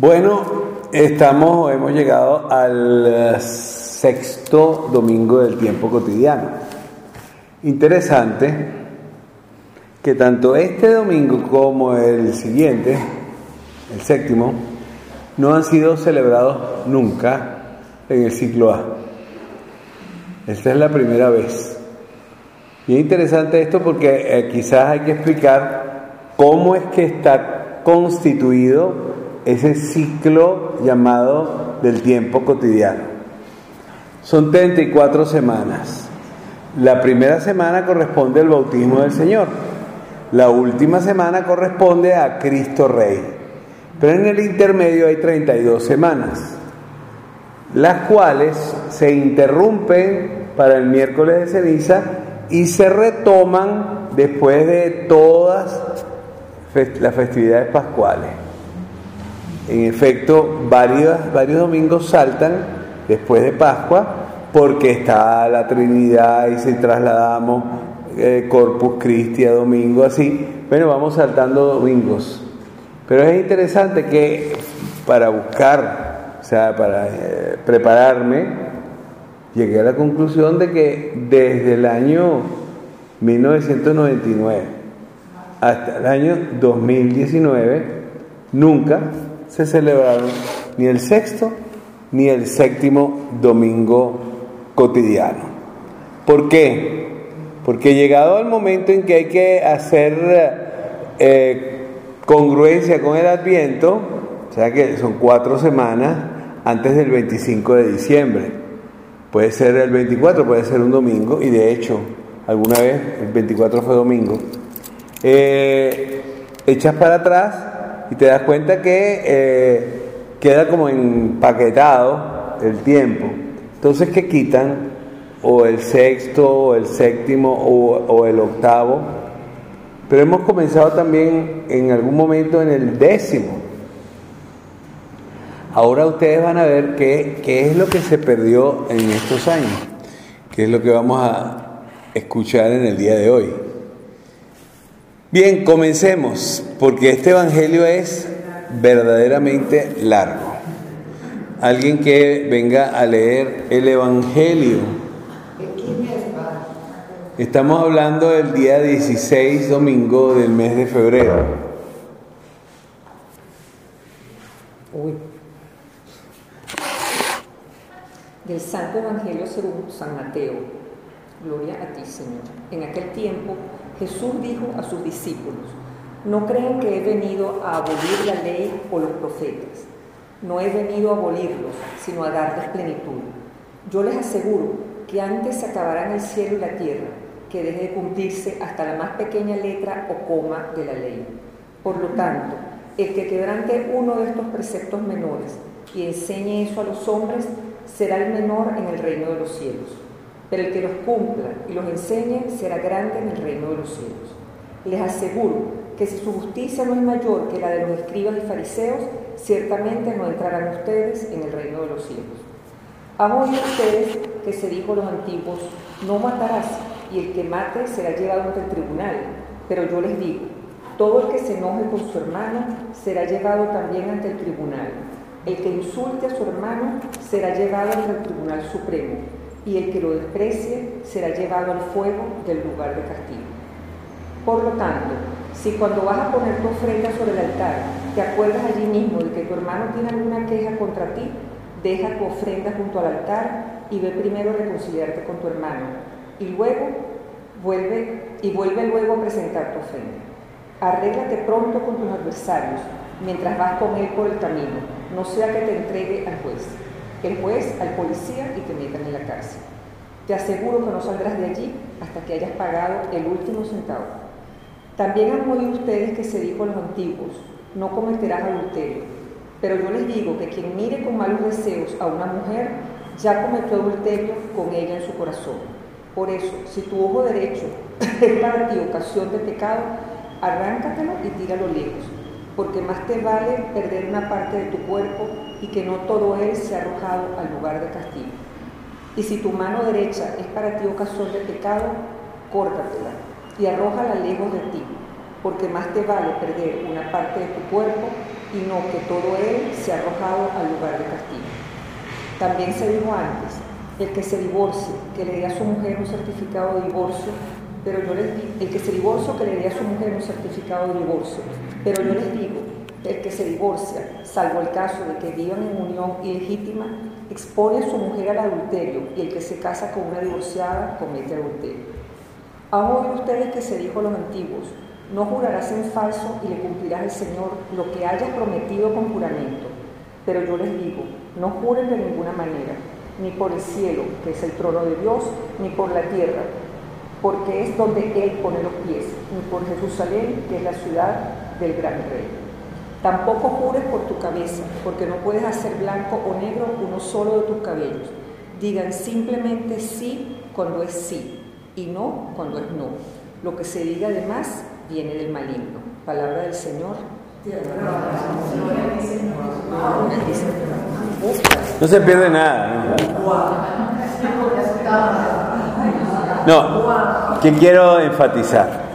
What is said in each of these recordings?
Bueno, estamos, hemos llegado al sexto domingo del tiempo cotidiano. Interesante que tanto este domingo como el siguiente, el séptimo, no han sido celebrados nunca en el ciclo A. Esta es la primera vez. Y es interesante esto porque eh, quizás hay que explicar cómo es que está constituido ese ciclo llamado del tiempo cotidiano. Son 34 semanas. La primera semana corresponde al bautismo del Señor. La última semana corresponde a Cristo Rey. Pero en el intermedio hay 32 semanas, las cuales se interrumpen para el miércoles de ceniza y se retoman después de todas las festividades pascuales. En efecto, varios, varios domingos saltan después de Pascua porque está la Trinidad y si trasladamos eh, Corpus Christi a domingo, así. Bueno, vamos saltando domingos. Pero es interesante que para buscar, o sea, para eh, prepararme, llegué a la conclusión de que desde el año 1999 hasta el año 2019 nunca se celebraron ni el sexto ni el séptimo domingo cotidiano. ¿Por qué? Porque llegado el momento en que hay que hacer eh, congruencia con el adviento, o sea que son cuatro semanas antes del 25 de diciembre, puede ser el 24, puede ser un domingo, y de hecho, alguna vez el 24 fue domingo, eh, para atrás y te das cuenta que eh, queda como empaquetado el tiempo. Entonces, ¿qué quitan? O el sexto, o el séptimo, o, el octavo. Pero hemos comenzado también en algún momento en el décimo. Ahora ustedes van a ver qué, qué es lo que se perdió en estos años, qué es lo que vamos a escuchar en el día de hoy. Bien, comencemos, porque este Evangelio es verdaderamente largo. Alguien que venga a leer el Evangelio. Estamos hablando del día 16, domingo del mes de febrero. Del Santo Evangelio según San Mateo. Gloria a ti, Señor. En aquel tiempo Jesús dijo a sus discípulos, no creen que he venido a abolir la ley o los profetas. No he venido a abolirlos, sino a darles plenitud. Yo les aseguro que antes se acabarán el cielo y la tierra que deje de cumplirse hasta la más pequeña letra o coma de la ley. Por lo tanto, el que quebrante uno de estos preceptos menores y enseñe eso a los hombres, será el menor en el reino de los cielos pero el que los cumpla y los enseñe será grande en el reino de los cielos. Les aseguro que si su justicia no es mayor que la de los escribas y fariseos, ciertamente no entrarán ustedes en el reino de los cielos. Han oído ustedes que se dijo a los antiguos, no matarás, y el que mate será llevado ante el tribunal. Pero yo les digo, todo el que se enoje con su hermano será llevado también ante el tribunal. El que insulte a su hermano será llevado ante el tribunal supremo y el que lo desprecie será llevado al fuego del lugar de castigo. Por lo tanto, si cuando vas a poner tu ofrenda sobre el altar te acuerdas allí mismo de que tu hermano tiene alguna queja contra ti, deja tu ofrenda junto al altar y ve primero a reconciliarte con tu hermano y luego vuelve y vuelve luego a presentar tu ofrenda. Arréglate pronto con tus adversarios mientras vas con él por el camino, no sea que te entregue al juez el juez al policía y te metan en la cárcel. Te aseguro que no saldrás de allí hasta que hayas pagado el último centavo. También han oído ustedes que se dijo a los antiguos, no cometerás adulterio. Pero yo les digo que quien mire con malos deseos a una mujer, ya cometió adulterio con ella en su corazón. Por eso, si tu ojo derecho es para ti ocasión de pecado, arráncatelo y tíralo lejos, porque más te vale perder una parte de tu cuerpo y que no todo él sea arrojado al lugar de castigo. Y si tu mano derecha es para ti ocasión de pecado, córtatela y arrójala lejos de ti, porque más te vale perder una parte de tu cuerpo y no que todo él se ha arrojado al lugar de castigo. También se dijo antes, el que se divorcie, que le dé a su mujer un certificado de divorcio, pero yo les digo, el que se divorcie, que le dé a su mujer un certificado de divorcio, pero yo les digo, el que se divorcia, salvo el caso de que vivan en unión ilegítima, expone a su mujer al adulterio y el que se casa con una divorciada comete adulterio. Han oído ustedes que se dijo a los antiguos, no jurarás en falso y le cumplirás al Señor lo que hayas prometido con juramento. Pero yo les digo, no juren de ninguna manera, ni por el cielo, que es el trono de Dios, ni por la tierra, porque es donde Él pone los pies, ni por Jerusalén, que es la ciudad del gran rey. Tampoco jures por tu cabeza, porque no puedes hacer blanco o negro uno solo de tus cabellos. Digan simplemente sí cuando es sí y no cuando es no. Lo que se diga además viene del maligno. Palabra del Señor. No se pierde nada. No, que quiero enfatizar.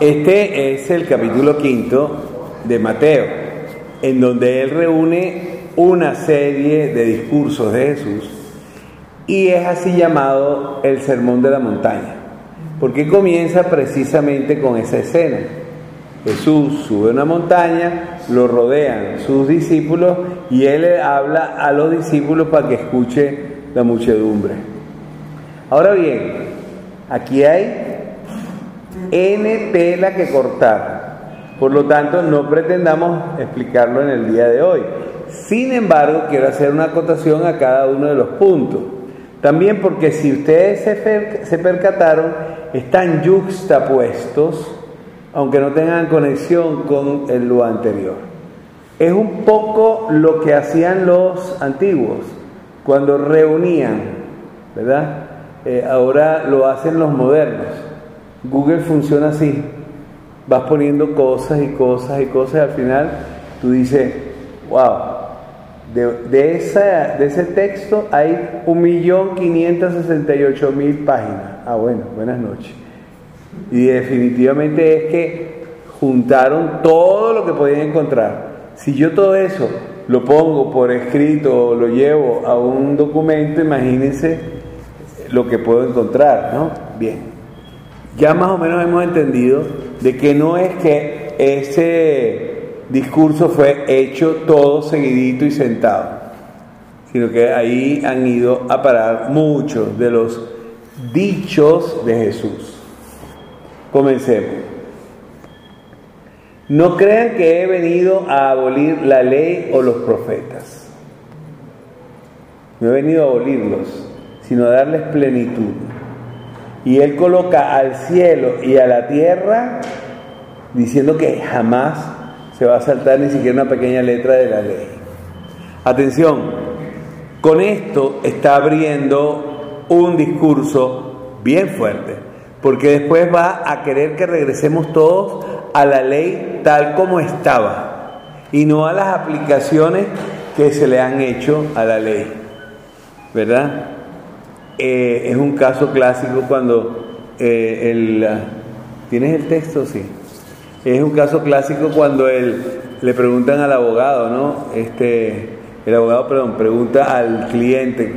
Este es el capítulo quinto de Mateo, en donde él reúne una serie de discursos de Jesús y es así llamado el Sermón de la Montaña, porque comienza precisamente con esa escena. Jesús sube una montaña, lo rodean sus discípulos y él habla a los discípulos para que escuche la muchedumbre. Ahora bien, aquí hay N tela que cortar. Por lo tanto, no pretendamos explicarlo en el día de hoy. Sin embargo, quiero hacer una acotación a cada uno de los puntos. También porque si ustedes se, percataron, están yuxtapuestos, aunque no tengan conexión con lo anterior. Es un poco lo que hacían los antiguos cuando reunían, ¿verdad? Eh, ahora lo hacen los modernos. Google funciona así. Vas poniendo cosas y cosas y cosas y al final tú dices, wow, de, esa, de ese texto hay 1.568.000 páginas. Ah, bueno, buenas noches. Y definitivamente es que juntaron todo lo que podían encontrar. Si yo todo eso lo pongo por escrito o lo llevo a un documento, imagínense lo que puedo encontrar, ¿no? Bien. Ya más o menos hemos entendido de que no es que ese discurso fue hecho todo seguidito y sentado, sino que ahí han ido a parar muchos de los dichos de Jesús. Comencemos. No crean que he venido a abolir la ley o los profetas. No he venido a abolirlos, sino a darles plenitud. Y Él coloca al cielo y a la tierra diciendo que jamás se va a saltar ni siquiera una pequeña letra de la ley. Atención, con esto está abriendo un discurso bien fuerte, porque después va a querer que regresemos todos a la ley tal como estaba y no a las aplicaciones que se le han hecho a la ley. ¿Verdad? Eh, es un caso clásico cuando eh, el... ¿Tienes el texto? Sí. Es un caso clásico cuando él, le preguntan al abogado, ¿no? Este, el abogado, perdón, pregunta al cliente,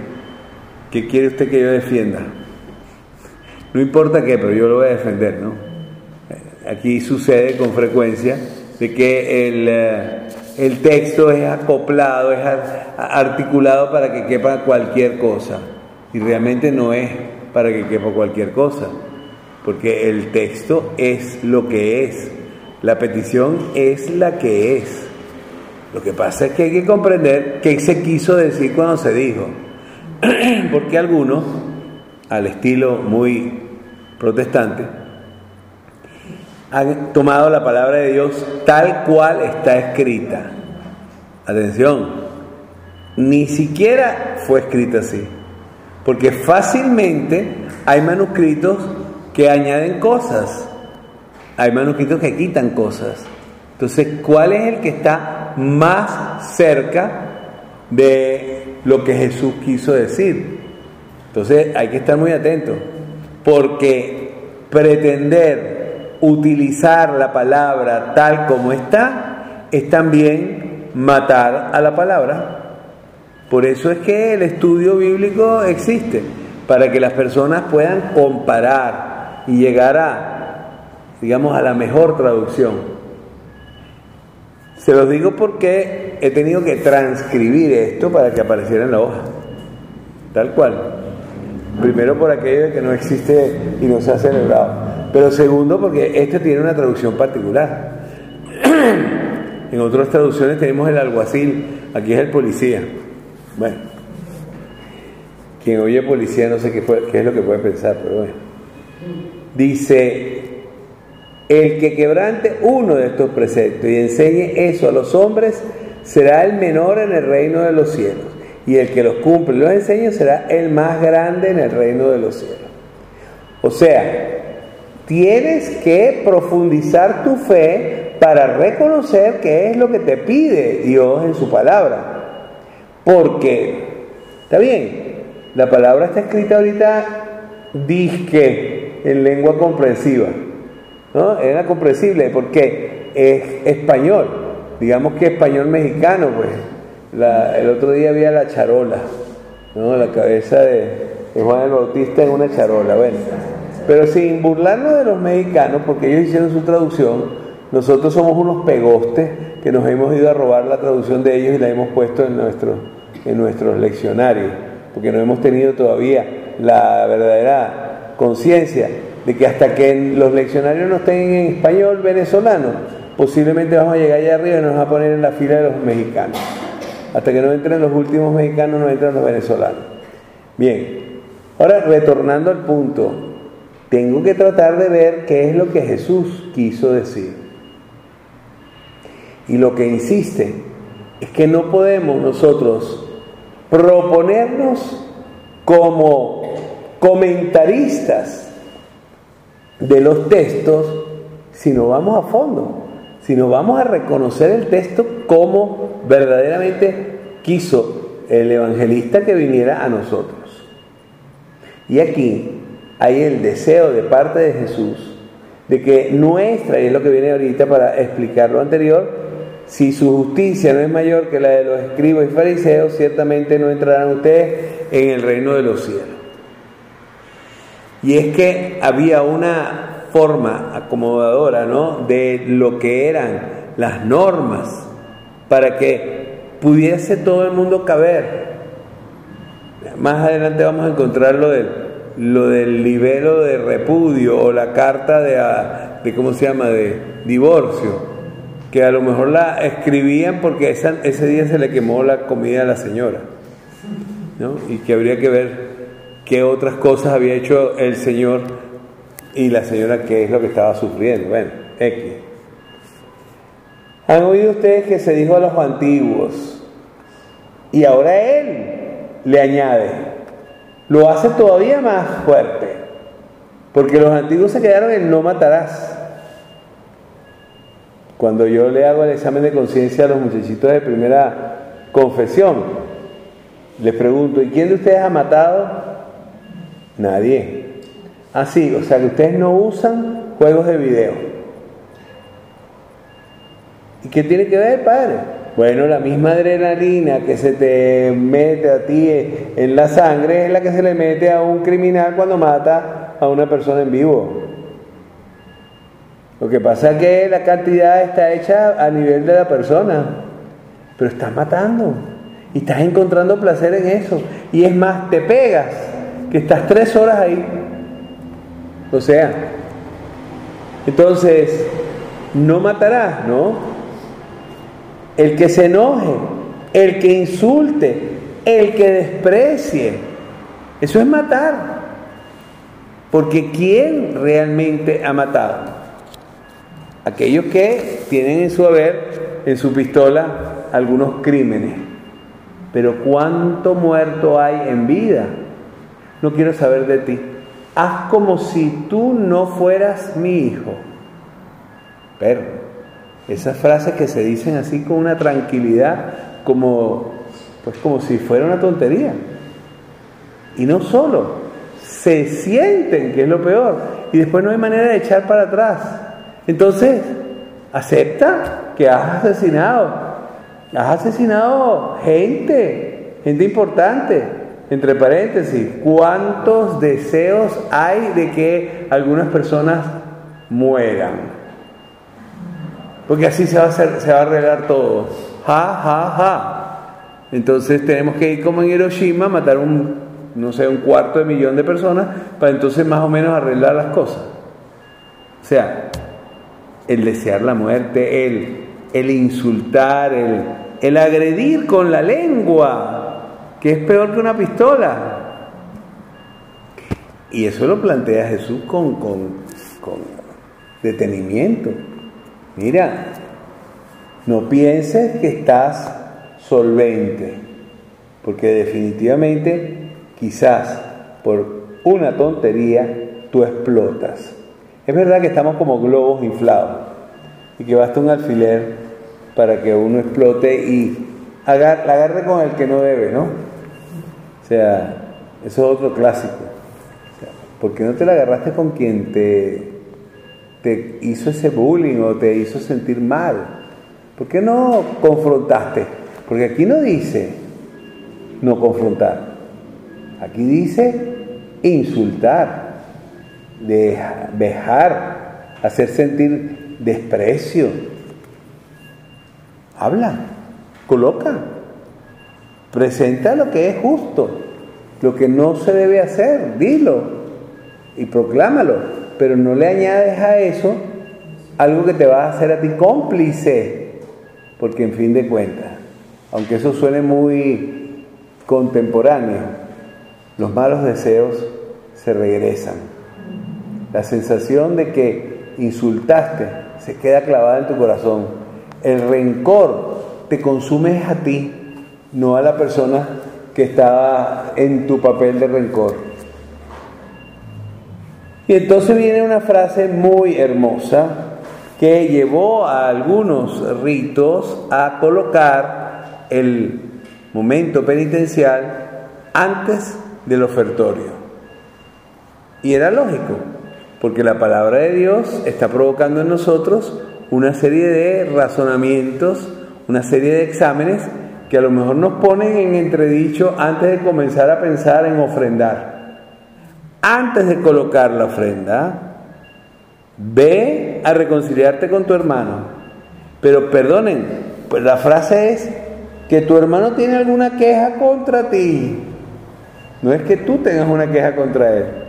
¿qué quiere usted que yo defienda? No importa qué, pero yo lo voy a defender, ¿no? Aquí sucede con frecuencia de que el, eh, el texto es acoplado, es articulado para que quepa cualquier cosa. Y realmente no es para que quepa cualquier cosa, porque el texto es lo que es. La petición es la que es. Lo que pasa es que hay que comprender qué se quiso decir cuando se dijo. Porque algunos, al estilo muy protestante, han tomado la palabra de Dios tal cual está escrita. Atención, ni siquiera fue escrita así. Porque fácilmente hay manuscritos que añaden cosas hay manuscritos que quitan cosas. Entonces, ¿cuál es el que está más cerca de lo que Jesús quiso decir? Entonces, hay que estar muy atentos, porque pretender utilizar la palabra tal como está es también matar a la palabra. Por eso es que el estudio bíblico existe, para que las personas puedan comparar y llegar a, digamos, a la mejor traducción. Se los digo porque he tenido que transcribir esto para que apareciera en la hoja, tal cual. Primero por aquello de que no existe y no se ha celebrado, pero segundo porque este tiene una traducción particular. en otras traducciones tenemos el alguacil, aquí es el policía. Bueno, quien oye policía no sé qué, es lo que puede pensar, pero bueno. Dice, el que quebrante uno de estos preceptos y enseñe eso a los hombres será el menor en el reino de los cielos. Y el que los cumple y los enseña será el más grande en el reino de los cielos. O sea, tienes que profundizar tu fe para reconocer qué es lo que te pide Dios en su palabra. Porque, está bien, la palabra está escrita ahorita disque en lengua comprensiva. ¿no? Era comprensible porque es español, digamos que español mexicano, pues. el otro día había la charola, ¿no? La cabeza de, Juan el Bautista en una charola, bueno. Pero sin burlarnos de los mexicanos, porque ellos hicieron su traducción, nosotros somos unos pegostes que nos hemos ido a robar la traducción de ellos y la hemos puesto en, nuestro, en nuestros leccionarios, porque no hemos tenido todavía la verdadera conciencia de que hasta que los leccionarios no estén en español venezolano, posiblemente vamos a llegar allá arriba y nos vamos a poner en la fila de los mexicanos. Hasta que no entren los últimos mexicanos, no entran los venezolanos. Bien, ahora retornando al punto, tengo que tratar de ver qué es lo que Jesús quiso decir. Y lo que insiste es que no podemos nosotros proponernos como comentaristas de los textos si no vamos a fondo, si no vamos a reconocer el texto como verdaderamente quiso el evangelista que viniera a nosotros. Y aquí hay el deseo de parte de Jesús de que nuestra, y es lo que viene ahorita para explicar lo anterior, si su justicia no es mayor que la de los escribas y fariseos, ciertamente no entrarán ustedes en el reino de los cielos. Y es que había una forma acomodadora ¿no? de lo que eran las normas para que pudiese todo el mundo caber. Más adelante vamos a encontrar lo del, lo del libelo de repudio o la carta de, de, ¿cómo se llama?, de divorcio, que a lo mejor la escribían porque ese día se le quemó la comida a la señora, ¿no? y que habría que ver qué otras cosas había hecho el Señor y la señora qué es lo que estaba sufriendo. Bueno, X. Han oído ustedes que se dijo a los antiguos y ahora Él le añade, lo hace todavía más fuerte, porque los antiguos se quedaron en no matarás. Cuando yo le hago el examen de conciencia a los muchachitos de primera confesión, les pregunto, ¿y quién de ustedes ha matado? Nadie. Así, o sea que ustedes no usan juegos de video. ¿Y qué tiene que ver, padre? Bueno, la misma adrenalina que se te mete a ti en la sangre es la que se le mete a un criminal cuando mata a una persona en vivo. Lo que pasa es que la cantidad está hecha a nivel de la persona, pero estás matando y estás encontrando placer en eso. Y es más, te pegas que estás tres horas ahí. O sea, entonces, no matarás, ¿no? El que se enoje, el que insulte, el que desprecie, eso es matar. Porque ¿quién realmente ha matado? Aquellos que tienen en su haber, en su pistola, algunos crímenes. Pero ¿cuánto muerto hay en vida? no quiero saber de ti. Haz como si tú no fueras mi hijo. Pero esas frases que se dicen así con una tranquilidad, como, pues como si fuera una tontería. Y no solo, se sienten, que es lo peor, y después no hay manera de echar para atrás. Entonces, acepta que has asesinado. Has asesinado gente, gente importante. Entre paréntesis, ¿cuántos deseos hay de que algunas personas mueran? Porque así se va a, arreglar todo. Ja, ja, ja. Entonces tenemos que ir como en Hiroshima, matar un, no sé, un cuarto de millón de personas para entonces más o menos arreglar las cosas. O sea, el desear la muerte, el, el insultar, el, el agredir con la lengua, que es peor que una pistola. Y eso lo plantea Jesús con, con, con detenimiento. Mira, no pienses que estás solvente, porque definitivamente quizás por una tontería tú explotas. Es verdad que estamos como globos inflados y que basta un alfiler para que uno explote y agarre, agarre con el que no debe, ¿no? O sea, eso es otro clásico. ¿Por qué no te la agarraste con quien te, te hizo ese bullying o te hizo sentir mal? ¿Por qué no confrontaste? Porque aquí no dice no confrontar. Aquí dice insultar dejar, hacer sentir desprecio. Habla, coloca, presenta lo que es justo, lo que no se debe hacer, dilo y proclámalo, pero no le añades a eso algo que te va a hacer a ti cómplice, porque en fin de cuentas, aunque eso suene muy contemporáneo, los malos deseos se regresan. La sensación de que insultaste se queda clavada en tu corazón. El rencor te consume a ti, no a la persona que estaba en tu papel de rencor. Y entonces viene una frase muy hermosa que llevó a algunos ritos a colocar el momento penitencial antes del ofertorio. Y era lógico, porque la palabra de Dios está provocando en nosotros una serie de razonamientos, una serie de exámenes que a lo mejor nos ponen en entredicho antes de comenzar a pensar en ofrendar. Antes de colocar la ofrenda, ve a reconciliarte con tu hermano. Pero perdonen, pues la frase es que tu hermano tiene alguna queja contra ti. No es que tú tengas una queja contra él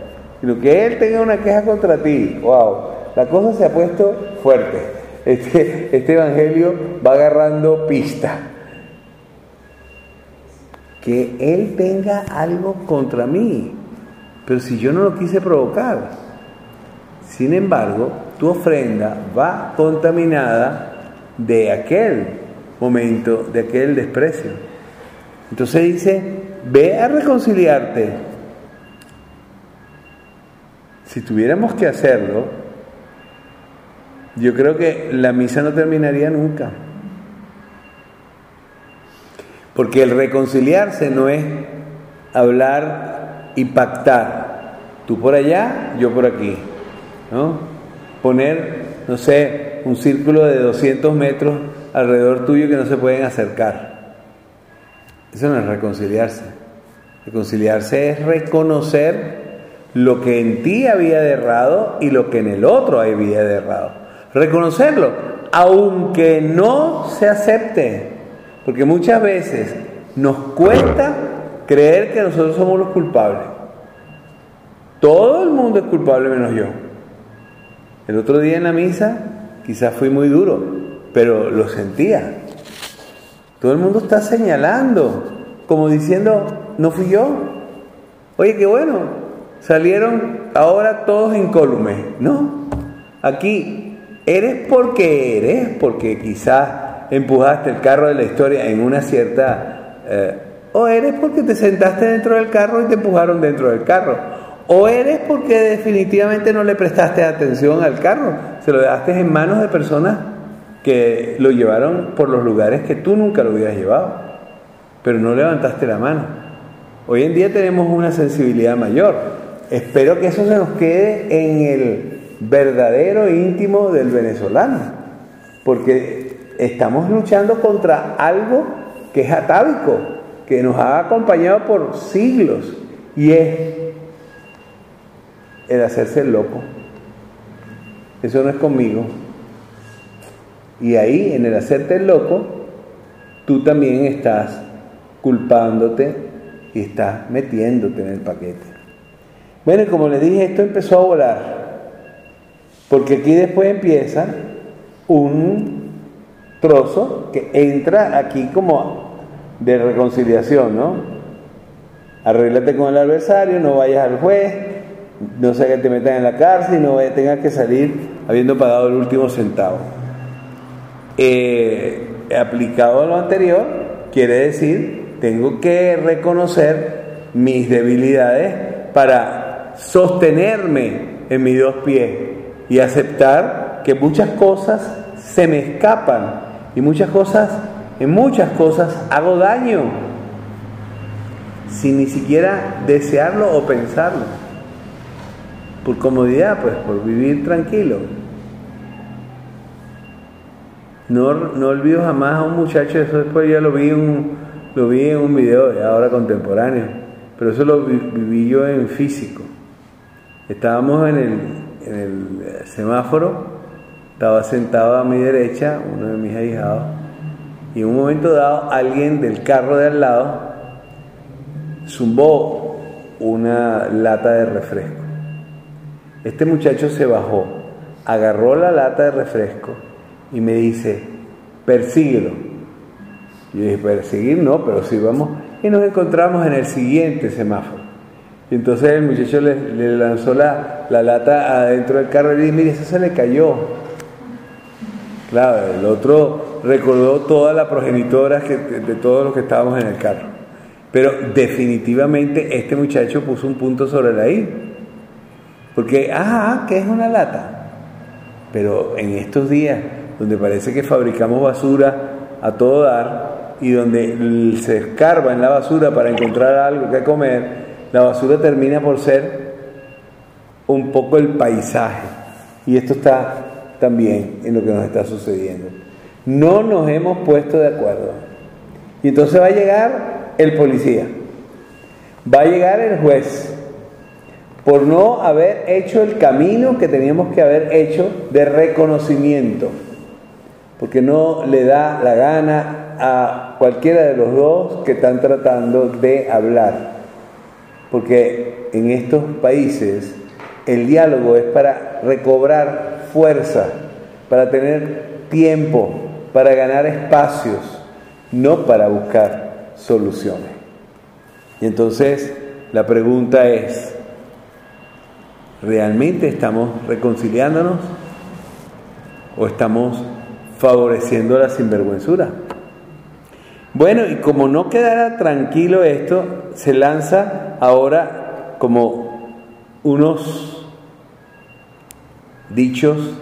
sino que Él tenga una queja contra ti. ¡Wow! La cosa se ha puesto fuerte. Este, este Evangelio va agarrando pista. Que Él tenga algo contra mí. Pero si yo no lo quise provocar. Sin embargo, tu ofrenda va contaminada de aquel momento, de aquel desprecio. Entonces dice, ve a reconciliarte si tuviéramos que hacerlo, yo creo que la misa no terminaría nunca. Porque el reconciliarse no es hablar y pactar. Tú por allá, yo por aquí. ¿no? Poner, no sé, un círculo de 200 metros alrededor tuyo que no se pueden acercar. Eso no es reconciliarse. Reconciliarse es reconocer lo que en ti había errado y lo que en el otro había errado. Reconocerlo, aunque no se acepte, porque muchas veces nos cuesta creer que nosotros somos los culpables. Todo el mundo es culpable menos yo. El otro día en la misa quizás fui muy duro, pero lo sentía. Todo el mundo está señalando, como diciendo, no fui yo. Oye, qué bueno, salieron ahora todos incólumes, ¿no? Aquí, eres porque eres, porque quizás empujaste el carro de la historia en una cierta... Eh, o eres porque te sentaste dentro del carro y te empujaron dentro del carro. O eres porque definitivamente no le prestaste atención al carro, se lo dejaste en manos de personas que lo llevaron por los lugares que tú nunca lo hubieras llevado, pero no levantaste la mano. Hoy en día tenemos una sensibilidad mayor, Espero que eso se nos quede en el verdadero íntimo del venezolano, porque estamos luchando contra algo que es atávico, que nos ha acompañado por siglos, y es el hacerse el loco. Eso no es conmigo. Y ahí, en el hacerte el loco, tú también estás culpándote y estás metiéndote en el paquete. Bueno, y como les dije, esto empezó a volar. Porque aquí después empieza un trozo que entra aquí como de reconciliación, ¿no? Arréglate con el adversario, no vayas al juez, no sea que te metan en la cárcel y no tengas que salir habiendo pagado el último centavo. Eh, aplicado a lo anterior, quiere decir, tengo que reconocer mis debilidades para sostenerme en mis dos pies y aceptar que muchas cosas se me escapan y muchas cosas, en muchas cosas hago daño sin ni siquiera desearlo o pensarlo. Por comodidad, pues, por vivir tranquilo. No, no olvido jamás a un muchacho, eso después ya lo vi en un, lo vi en un video de ahora contemporáneo, pero eso lo viví yo en físico. Estábamos en el, el semáforo, estaba sentado a mi derecha, uno de mis ahijados, y en un momento dado alguien del carro de al lado zumbó una lata de refresco. Este muchacho se bajó, agarró la lata de refresco y me dice, persíguelo. Yo dije, perseguir no, pero sí vamos. Y nos encontramos en el siguiente semáforo. Y entonces el muchacho le, lanzó la, lata adentro del carro y le dije, mire, eso se le cayó. Claro, el otro recordó toda la progenitora que, de todos los que estábamos en el carro. Pero definitivamente este muchacho puso un punto sobre la I. Porque, ah, ¿qué es una lata? Pero en estos días, donde parece que fabricamos basura a todo dar y donde se escarba en la basura para encontrar algo que comer, la basura termina por ser un poco el paisaje. Y esto está también en lo que nos está sucediendo. No nos hemos puesto de acuerdo. Y entonces va a llegar el policía, va a llegar el juez, por no haber hecho el camino que teníamos que haber hecho de reconocimiento, porque no le da la gana a cualquiera de los dos que están tratando de hablar, porque en estos países el diálogo es para recobrar fuerza, para tener tiempo, para ganar espacios, no para buscar soluciones. Y entonces la pregunta es, ¿Realmente estamos reconciliándonos o estamos favoreciendo la sinvergüenzura? Bueno, y como no quedara tranquilo esto, se lanza ahora como unos dichos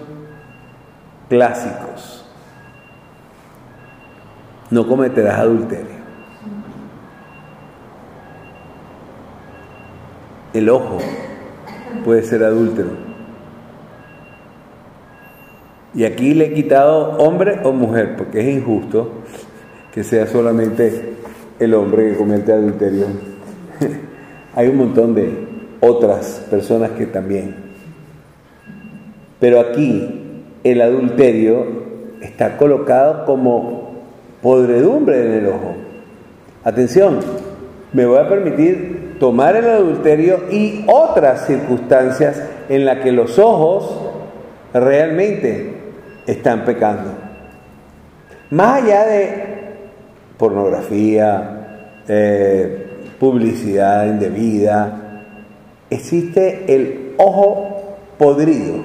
clásicos. No cometerás adulterio. El ojo puede ser adúltero. Y aquí le he quitado hombre o mujer, porque es injusto que sea solamente el hombre que comete adulterio. Hay un montón de otras personas que también. Pero aquí el adulterio está colocado como podredumbre en el ojo. Atención, me voy a permitir tomar el adulterio y otras circunstancias en las que los ojos realmente están pecando. Más allá de pornografía, eh, publicidad indebida, existe el ojo podrido.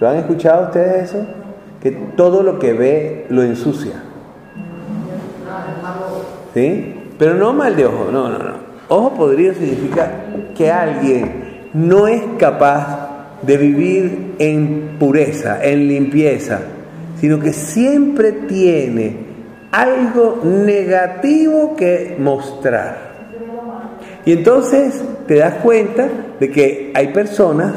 ¿Lo han escuchado ustedes eso? Que todo lo que ve lo ensucia. ¿Sí? Pero no mal de ojo, no, no, no. Ojo podrido significa que alguien no es capaz de vivir en pureza, en limpieza, sino que siempre tiene algo negativo que mostrar. Y entonces te das cuenta de que hay personas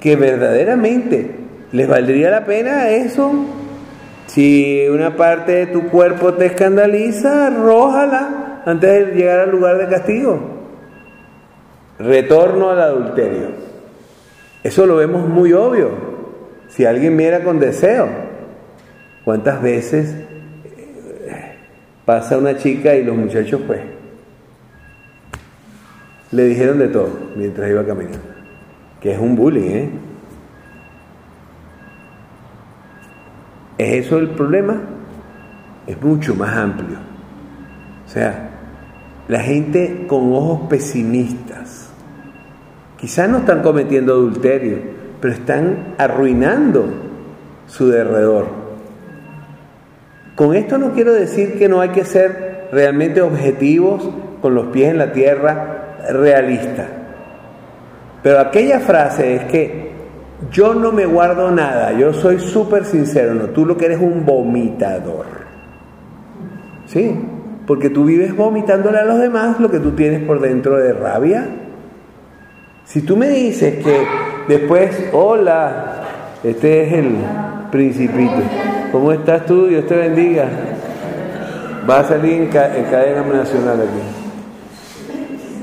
que verdaderamente les valdría la pena eso Si una parte de tu cuerpo te escandaliza, arrójala antes de llegar al lugar de castigo. Retorno al adulterio. Eso lo vemos muy obvio. Si alguien mira con deseo, ¿cuántas veces pasa una chica y los muchachos pues le dijeron de todo mientras iba caminando? Que es un bullying, ¿eh? ¿Es eso el problema? Es mucho más amplio. O sea, la gente con ojos pesimistas, quizás no están cometiendo adulterio, pero están arruinando su derredor. Con esto no quiero decir que no hay que ser realmente objetivos, con los pies en la tierra, realistas. Pero aquella frase es que yo no me guardo nada, yo soy súper sincero, no, tú lo que eres un vomitador. ¿Sí? Porque tú vives vomitándole a los demás lo que tú tienes por dentro de rabia. Si tú me dices que después, hola, este es el principito, ¿cómo estás tú? Dios te bendiga. Va a salir en, cadena nacional aquí.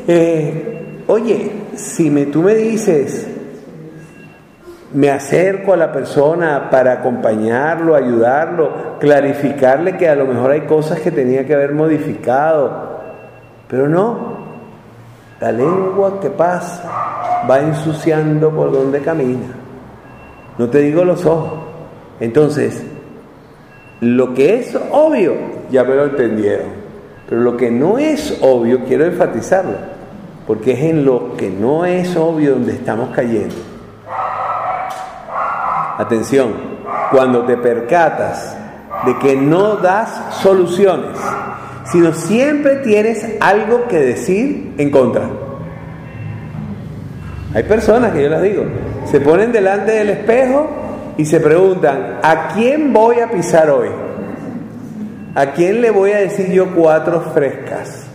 Eh, oye, si me, tú me dices, me acerco a la persona para acompañarlo, ayudarlo, clarificarle que a lo mejor hay cosas que tenía que haber modificado. Pero no, la lengua que pasa va ensuciando por donde camina. No te digo los ojos. Entonces, lo que es obvio, ya me lo entendieron. Pero lo que no es obvio, quiero enfatizarlo, porque es en lo que no es obvio donde estamos cayendo. Atención, cuando te percatas de que no das soluciones, sino siempre tienes algo que decir en contra. Hay personas que yo les digo, se ponen delante del espejo y se preguntan, ¿a quién voy a pisar hoy? ¿A quién le voy a decir yo cuatro frescas?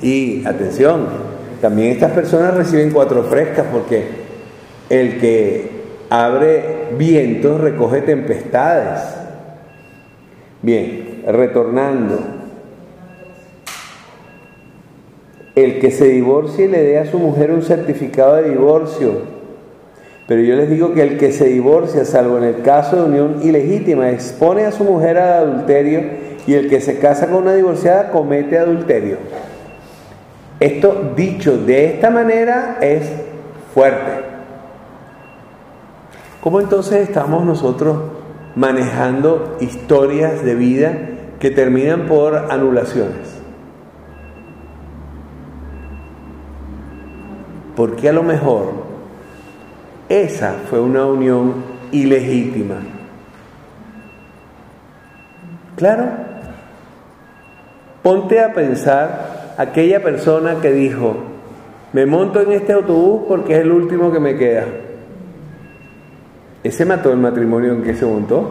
Y atención, también estas personas reciben cuatro frescas porque el que abre vientos recoge tempestades. Bien, retornando. El que se divorcie le dé a su mujer un certificado de divorcio. Pero yo les digo que el que se divorcia, salvo en el caso de unión ilegítima, expone a su mujer al adulterio y el que se casa con una divorciada comete adulterio. Esto dicho de esta manera es fuerte. ¿Cómo entonces estamos nosotros manejando historias de vida que terminan por anulaciones? Porque a lo mejor esa fue una unión ilegítima. Claro, ponte a pensar aquella persona que dijo, me monto en este autobús porque es el último que me queda. ¿Ese mató el matrimonio en que se montó?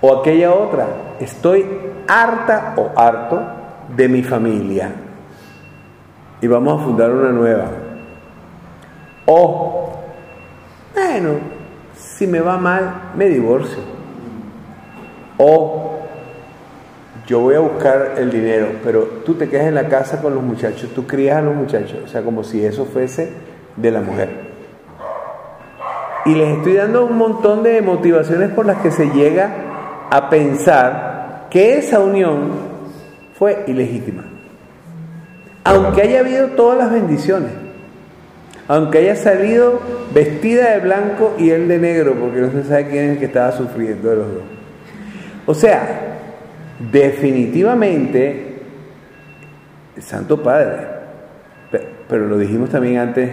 O aquella otra, estoy harta o harto de mi familia y vamos a fundar una nueva. O, bueno, si me va mal, me divorcio. O, yo voy a buscar el dinero, pero tú te quedas en la casa con los muchachos, tú crías a los muchachos, o sea, como si eso fuese de la mujer. Y les estoy dando un montón de motivaciones por las que se llega a pensar que esa unión fue ilegítima. Aunque haya habido todas las bendiciones, aunque haya salido vestida de blanco y él de negro, porque no se sabe quién es el que estaba sufriendo de los dos. O sea, definitivamente, el Santo Padre, pero lo dijimos también antes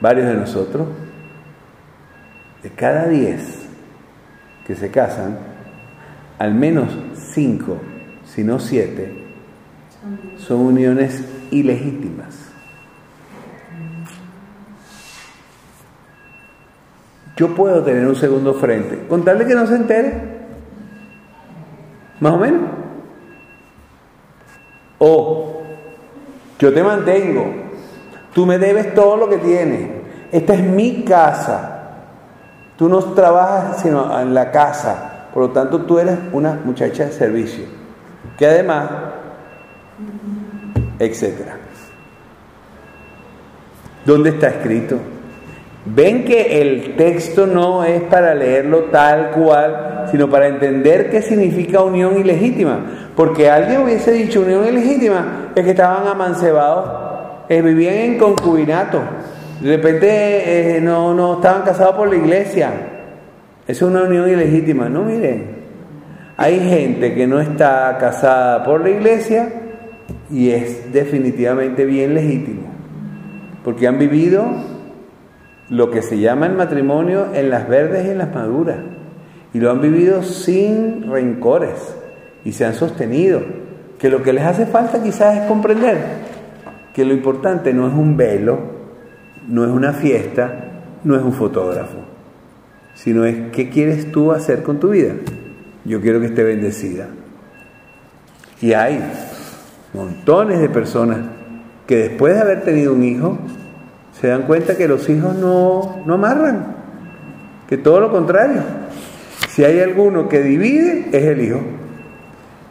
varios de nosotros, de cada diez que se casan, al menos cinco, si no siete, son uniones ilegítimas. Yo puedo tener un segundo frente, con tal de que no se entere, más o menos. O yo te mantengo, tú me debes todo lo que tienes, esta es mi casa, Tú no trabajas sino en la casa, por lo tanto tú eres una muchacha de servicio, que además, etcétera. ¿Dónde está escrito? Ven que el texto no es para leerlo tal cual, sino para entender qué significa unión ilegítima. Porque alguien hubiese dicho unión ilegítima, es que estaban amancebados, eh, vivían en concubinato, de repente eh, no, no estaban casados por la iglesia. Es una unión ilegítima. No, miren, hay gente que no está casada por la iglesia y es definitivamente bien legítimo, porque han vivido lo que se llama el matrimonio en las verdes y en las maduras. Y lo han vivido sin rencores y se han sostenido. Que lo que les hace falta quizás es comprender que lo importante no es un velo, no es una fiesta, no es un fotógrafo, sino es qué quieres tú hacer con tu vida. Yo quiero que esté bendecida. Y hay montones de personas que después de haber tenido un hijo, se dan cuenta que los hijos no, no amarran, que todo lo contrario. Si hay alguno que divide, es el hijo.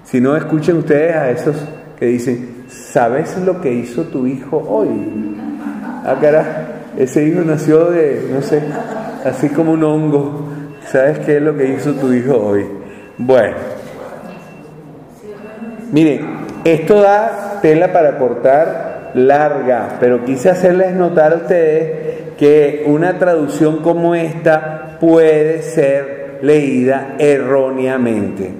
Si no, escuchen ustedes a esos que dicen, ¿sabes lo que hizo tu hijo hoy? Ah, cara, ese hijo nació de, no sé, así como un hongo. ¿Sabes qué es lo que hizo tu hijo hoy? Bueno, miren, esto da tela para cortar larga, pero quise hacerles notar a ustedes que una traducción como esta puede ser leída erróneamente.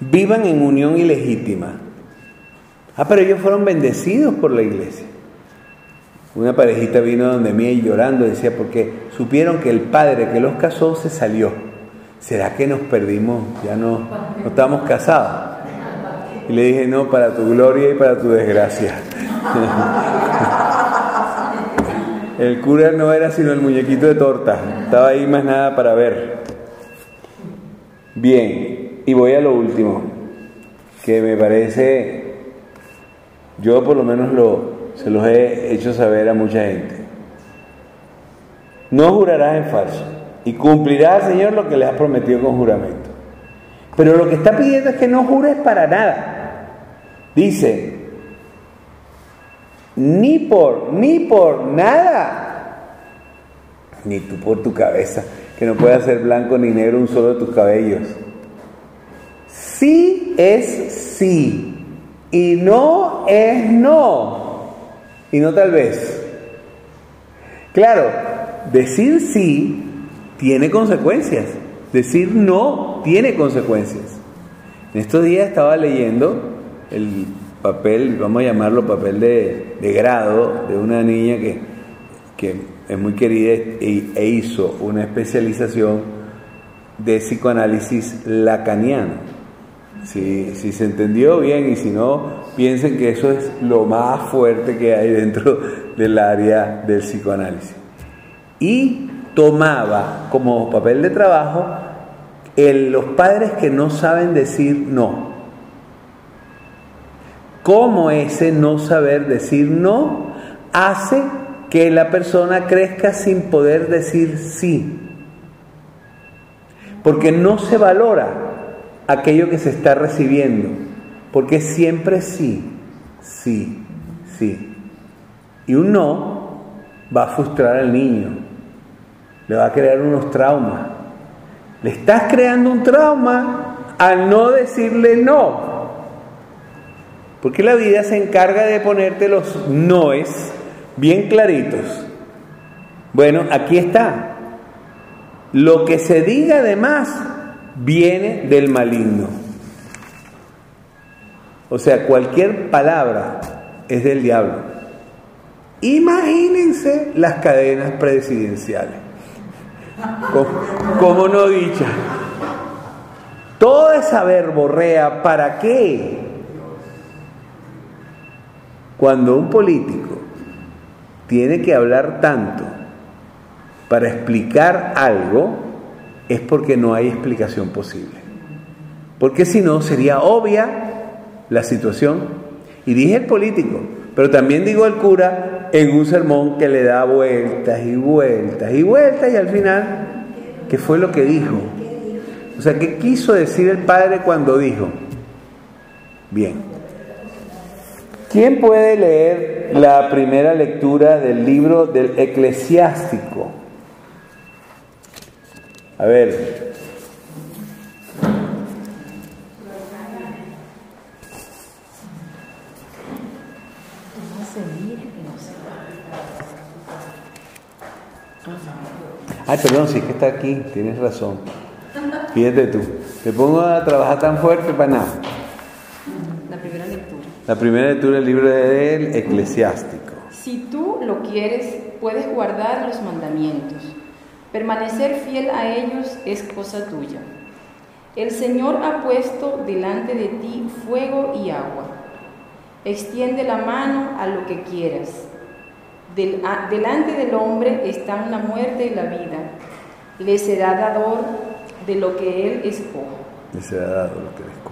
Vivan en unión ilegítima. Ah, pero ellos fueron bendecidos por la iglesia. Una parejita vino donde mí y llorando decía, porque supieron que el padre que los casó se salió. ¿Será que nos perdimos? Ya no, no estamos casados. Y le dije, no, para tu gloria y para tu desgracia. el cura no era sino el muñequito de torta, estaba ahí más nada para ver. Bien, y voy a lo último, que me parece, yo por lo menos lo, se los he hecho saber a mucha gente. No jurarás en falso y cumplirás, Señor, lo que le has prometido con juramento. Pero lo que está pidiendo es que no jures para nada. Dice, ni por, ni por nada, ni tú por tu cabeza, que no puede ser blanco ni negro un solo de tus cabellos. Sí es sí y no es no y no tal vez. Claro, decir sí tiene consecuencias, decir no tiene consecuencias. En estos días estaba leyendo el papel, vamos a llamarlo papel de, grado, de una niña que, que es muy querida e, e, hizo una especialización de psicoanálisis lacaniano. Si, si, se entendió bien y si no, piensen que eso es lo más fuerte que hay dentro del área del psicoanálisis. Y tomaba como papel de trabajo el, los padres que no saben decir no cómo ese no saber decir no hace que la persona crezca sin poder decir sí. Porque no se valora aquello que se está recibiendo, porque siempre sí, sí, sí. Y un no va a frustrar al niño, le va a crear unos traumas. Le estás creando un trauma al no decirle no. Porque la vida se encarga de ponerte los noes bien claritos. Bueno, aquí está. Lo que se diga además viene del maligno. O sea, cualquier palabra es del diablo. Imagínense las cadenas presidenciales. Como no dicha. Toda esa verborrea, ¿para qué? Cuando un político tiene que hablar tanto para explicar algo, es porque no hay explicación posible. Porque si no, sería obvia la situación. Y dije el político, Pero también digo al cura en un sermón que le da vueltas y vueltas y vueltas y al final, ¿qué fue lo que dijo? O sea, ¿qué quiso decir el Padre cuando dijo? Bien. ¿Quién puede leer la primera lectura del libro del eclesiástico? A ver, Ay, perdón, sí que está aquí, tienes razón. Fíjate tú, te pongo a trabajar tan fuerte para nada. La primera lectura. Del libro del eclesiástico. Si tú lo quieres, puedes guardar los mandamientos. Permanecer fiel a ellos es cosa tuya. El Señor ha puesto delante de ti fuego y agua. Extiende la mano a lo que quieras. delante del hombre están la muerte y la vida. Le será dador de lo que él escoja. Le será dado lo que él escoja.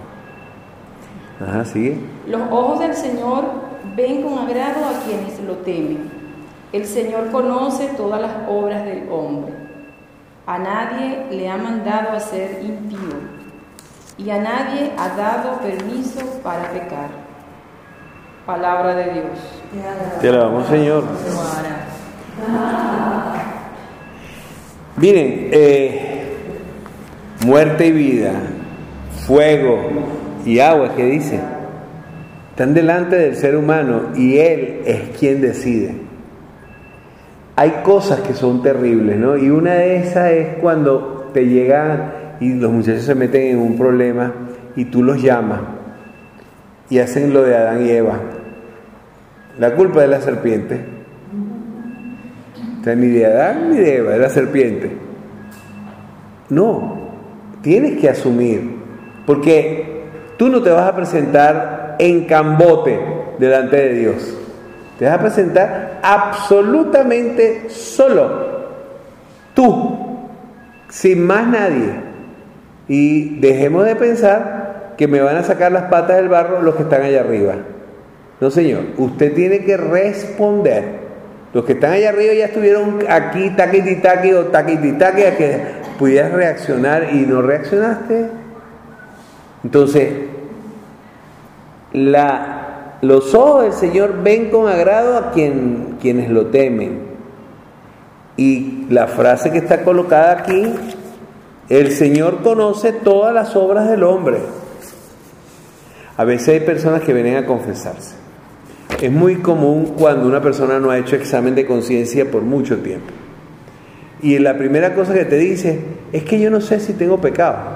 Ajá, sigue. Los ojos del Señor ven con agrado a quienes lo temen. El Señor conoce todas las obras del hombre. A nadie le ha mandado a ser impío y a nadie ha dado permiso para pecar. Palabra de Dios. Te alabamos, Señor. Miren, eh, muerte y vida, fuego y agua, ¿qué dice? Están delante del ser humano y Él es quien decide hay cosas que son terribles, ¿no? Y una de esas es cuando te llegan y los muchachos se meten en un problema y tú los llamas y hacen lo de Adán y Eva. La culpa de la serpiente. O sea, ni de Adán ni de Eva, de la serpiente. No, tienes que asumir, porque tú no te vas a presentar en cambote delante de Dios. Te vas a presentar absolutamente solo. Tú, sin más nadie. Y dejemos de pensar que me van a sacar las patas del barro los que están allá arriba. No, señor. Usted tiene que responder. Los que están allá arriba ya estuvieron aquí, taquiti taqui o taquiti taqui, a que pudieras reaccionar y no reaccionaste. Entonces, la los ojos del Señor ven con agrado a quien, quienes lo temen. Y la frase que está colocada aquí, el Señor conoce todas las obras del hombre. A veces hay personas que vienen a confesarse. Es muy común cuando una persona no ha hecho examen de conciencia por mucho tiempo. Y la primera cosa que te dice es que yo no sé si tengo pecado.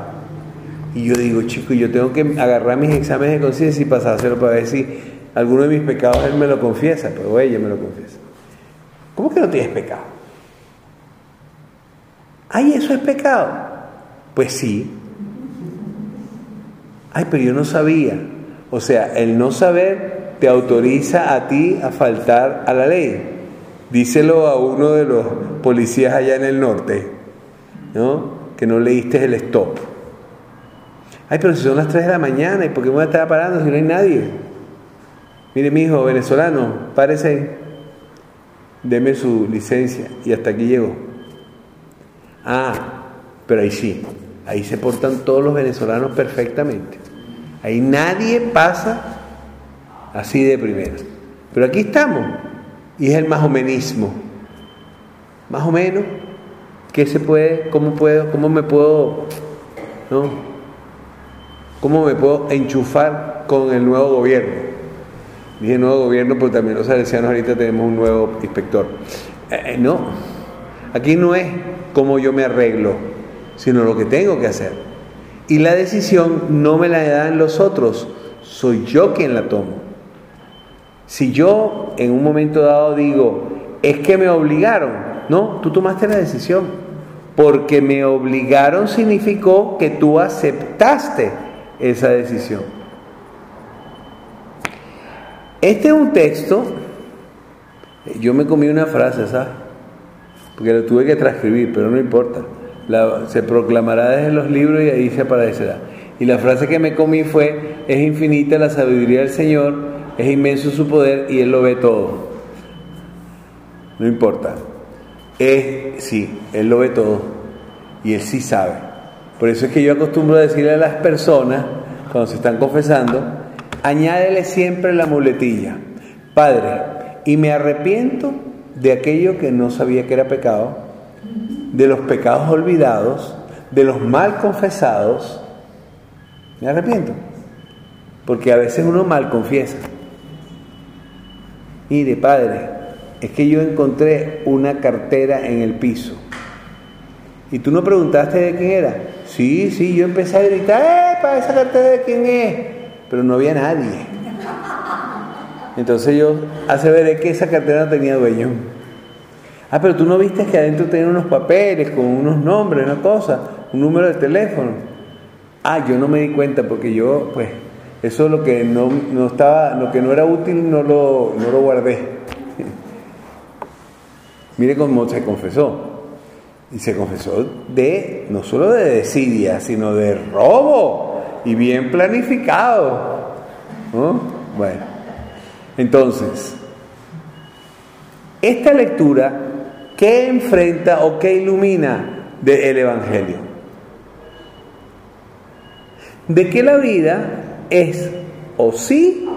Y yo digo, chico, yo tengo que agarrar mis exámenes de conciencia y pasárselo para ver si alguno de mis pecados Él me lo confiesa, pero ella me lo confiesa. ¿Cómo que no tienes pecado? Ay, eso es pecado. Pues sí. Ay, pero yo no sabía. O sea, el no saber te autoriza a ti a faltar a la ley. Díselo a uno de los policías allá en el norte, ¿no? Que no leíste el stop. Ay, pero si son las 3 de la mañana, ¿y por qué me voy a estar parando si no hay nadie? Mire, mi hijo venezolano, párese, deme su licencia y hasta aquí llegó. Ah, pero ahí sí, ahí se portan todos los venezolanos perfectamente. Ahí nadie pasa así de primera. Pero aquí estamos, y es el más o menismo. Más o menos, ¿qué se puede, cómo puedo, cómo me puedo, no? ¿Cómo me puedo enchufar con el nuevo gobierno? Dije nuevo gobierno, pero también los salesianos ahorita tenemos un nuevo inspector. Eh, eh, no, aquí no es cómo yo me arreglo, sino lo que tengo que hacer. Y la decisión no me la dan los otros, soy yo quien la tomo. Si yo en un momento dado digo, es que me obligaron, no, tú tomaste la decisión. Porque me obligaron significó que tú aceptaste esa decisión. Este es un texto, yo me comí una frase, ¿sabes? Porque la tuve que transcribir, pero no importa. se proclamará desde los libros y ahí se aparecerá. Y la frase que me comí fue, es infinita la sabiduría del Señor es inmenso su poder y Él lo ve todo. No importa. Es, sí, Él lo ve todo y Él sí sabe. Por eso es que yo acostumbro a decirle a las personas, cuando se están confesando, añádele siempre la muletilla. Padre, y me arrepiento de aquello que no sabía que era pecado, de los pecados olvidados, de los mal confesados. Me arrepiento. Porque a veces uno mal confiesa. Mire, Padre, es que yo encontré una cartera en el piso. ¿Y tú no preguntaste de quién era? Sí, sí, yo empecé a gritar, ¡eh, para esa cartera de quién es! Pero no había nadie. Entonces yo aseveré que esa cartera no tenía dueño. Ah, pero tú no viste que adentro tenía unos papeles con unos nombres, una cosa, un número de teléfono. Ah, yo no me di cuenta porque yo, pues, eso lo que no, no estaba, lo que no era útil no lo, no lo guardé. Mire cómo se confesó. Y se confesó de, no solo de desidia, sino de robo y bien planificado. Bueno, entonces, esta lectura, ¿qué enfrenta o qué ilumina del Evangelio? De que la vida es o sí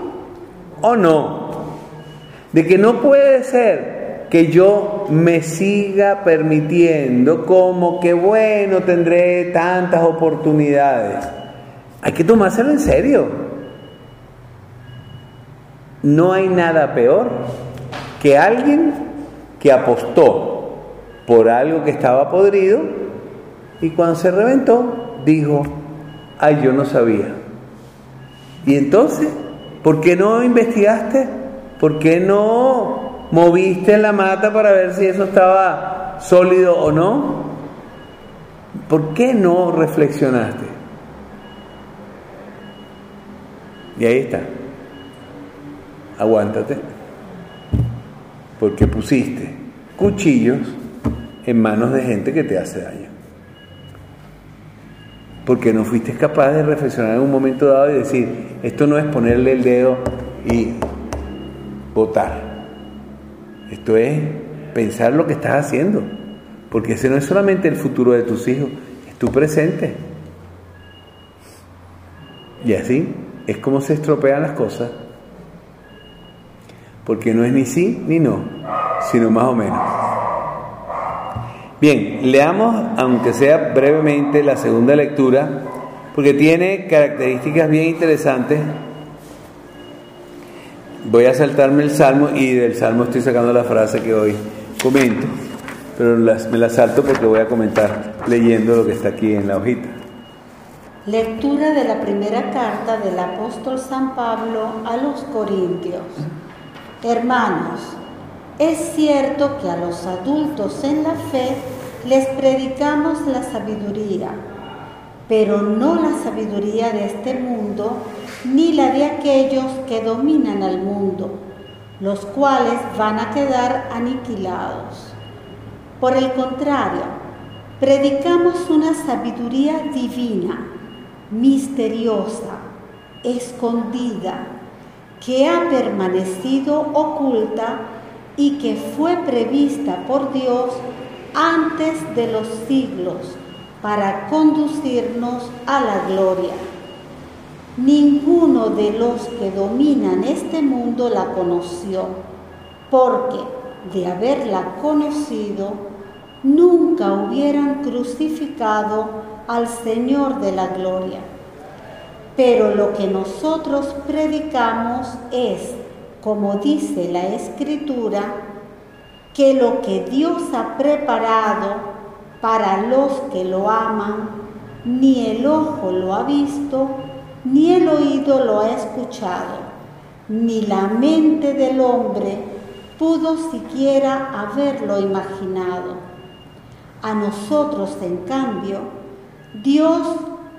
o no. De que no puede ser que yo me siga permitiendo como que bueno, tendré tantas oportunidades. Hay que tomárselo en serio. No hay nada peor que alguien que apostó por algo que estaba podrido y cuando se reventó dijo, ay, yo no sabía. Y entonces, ¿por qué no investigaste? ¿Por qué no moviste la mata para ver si eso estaba sólido o no? ¿Por qué no reflexionaste? Y ahí está. Aguántate. Porque pusiste cuchillos en manos de gente que te hace daño. Porque no fuiste capaz de reflexionar en un momento dado y decir, esto no es ponerle el dedo y votar. Esto es pensar lo que estás haciendo, porque ese no es solamente el futuro de tus hijos, es tu presente. Y así es como se estropean las cosas, porque no es ni sí ni no, sino más o menos. Bien, leamos, aunque sea brevemente, la segunda lectura, porque tiene características bien interesantes Voy a saltarme el salmo y del salmo estoy sacando la frase que hoy comento, pero me la salto porque voy a comentar leyendo lo que está aquí en la hojita. Lectura de la primera carta del apóstol San Pablo a los Corintios. Hermanos, es cierto que a los adultos en la fe les predicamos la sabiduría pero no la sabiduría de este mundo, ni la de aquellos que dominan al mundo, los cuales van a quedar aniquilados. Por el contrario, predicamos una sabiduría divina, misteriosa, escondida, que ha permanecido oculta y que fue prevista por Dios antes de los siglos para conducirnos a la gloria. Ninguno de los que dominan este mundo la conoció, porque de haberla conocido, nunca hubieran crucificado al Señor de la gloria. Pero lo que nosotros predicamos es, como dice la Escritura, que lo que Dios ha preparado para los que lo aman, ni el ojo lo ha visto, ni el oído lo ha escuchado, ni la mente del hombre pudo siquiera haberlo imaginado. A nosotros, en cambio, Dios